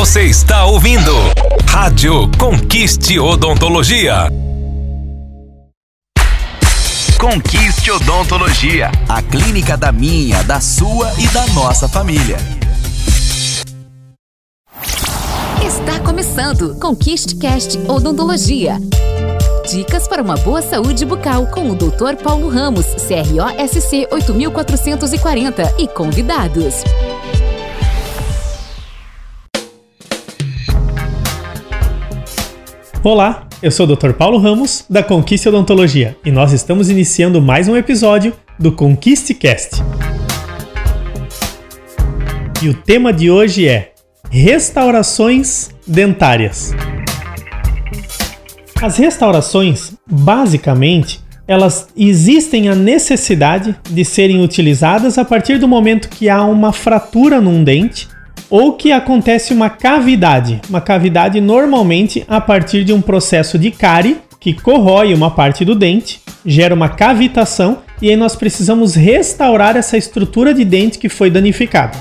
Você está ouvindo Rádio Conquiste Odontologia. Conquiste Odontologia, a clínica da minha, da sua e da nossa família. Está começando Conquiste Cast Odontologia. Dicas para uma boa saúde bucal com o Dr. Paulo Ramos, CROSC 8440 e convidados. Olá, eu sou o Dr. Paulo Ramos, da Conquiste Odontologia, e nós estamos iniciando mais um episódio do Conquiste Cast. E o tema de hoje é restaurações dentárias. As restaurações, basicamente, elas existem a necessidade de serem utilizadas a partir do momento que há uma fratura num dente ou que acontece uma cavidade. Uma cavidade normalmente a partir de um processo de cárie que corrói uma parte do dente, gera uma cavitação e aí nós precisamos restaurar essa estrutura de dente que foi danificada.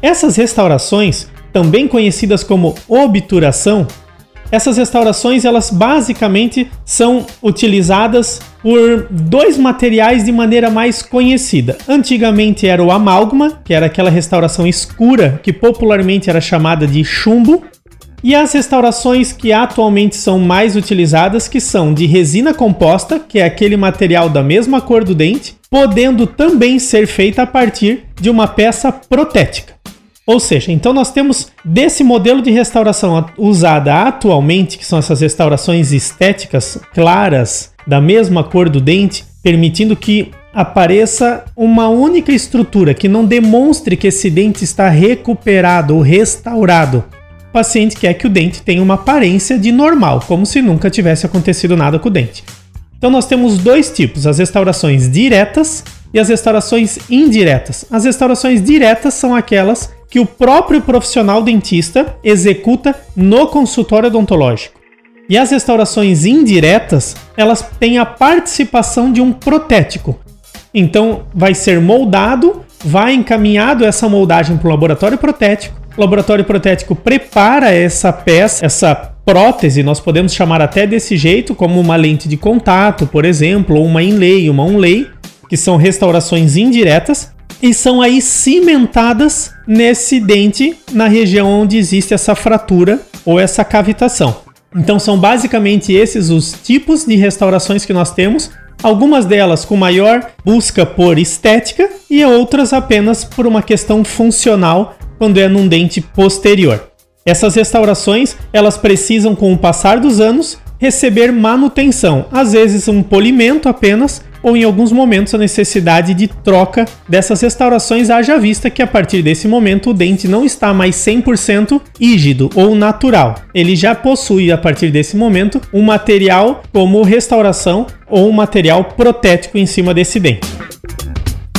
Essas restaurações, também conhecidas como obturação, essas restaurações elas basicamente são utilizadas por dois materiais de maneira mais conhecida. Antigamente era o amálgama, que era aquela restauração escura que popularmente era chamada de chumbo, e as restaurações que atualmente são mais utilizadas, que são de resina composta, que é aquele material da mesma cor do dente, podendo também ser feita a partir de uma peça protética. Ou seja, então nós temos desse modelo de restauração usada atualmente, que são essas restaurações estéticas claras, da mesma cor do dente, permitindo que apareça uma única estrutura que não demonstre que esse dente está recuperado ou restaurado. O paciente quer que o dente tenha uma aparência de normal, como se nunca tivesse acontecido nada com o dente. Então nós temos dois tipos, as restaurações diretas e as restaurações indiretas. As restaurações diretas são aquelas que o próprio profissional dentista executa no consultório odontológico. E as restaurações indiretas, elas têm a participação de um protético. Então, vai ser moldado, vai encaminhado essa moldagem para o laboratório protético. O laboratório protético prepara essa peça, essa prótese, nós podemos chamar até desse jeito, como uma lente de contato, por exemplo, ou uma inlay, uma onlay, que são restaurações indiretas, e são aí cimentadas nesse dente na região onde existe essa fratura ou essa cavitação. Então são basicamente esses os tipos de restaurações que nós temos, algumas delas com maior busca por estética e outras apenas por uma questão funcional quando é num dente posterior. Essas restaurações, elas precisam com o passar dos anos receber manutenção, às vezes um polimento apenas ou em alguns momentos a necessidade de troca dessas restaurações, haja vista que a partir desse momento o dente não está mais 100% rígido ou natural. Ele já possui a partir desse momento um material como restauração ou um material protético em cima desse dente.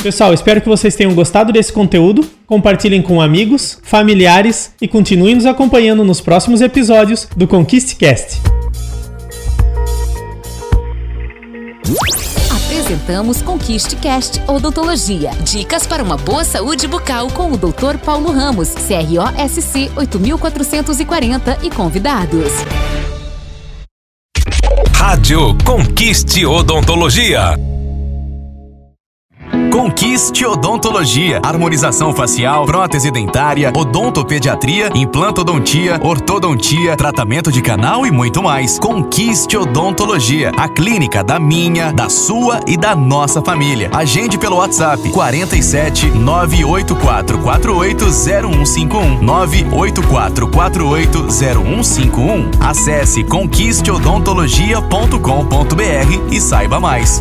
Pessoal, espero que vocês tenham gostado desse conteúdo. Compartilhem com amigos, familiares e continuem nos acompanhando nos próximos episódios do ConquistCast. Apresentamos Conquiste Cast Odontologia. Dicas para uma boa saúde bucal com o Dr. Paulo Ramos, CROSC 8440 e convidados. Rádio Conquiste Odontologia. Conquiste Odontologia, harmonização facial, prótese dentária, odontopediatria, implantodontia, ortodontia, tratamento de canal e muito mais. Conquiste Odontologia, a clínica da minha, da sua e da nossa família. Agende pelo WhatsApp 47 984 480151 984 480151. Acesse conquisteodontologia.com.br e saiba mais.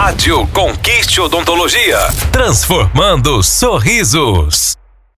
Rádio Conquiste Odontologia. Transformando sorrisos.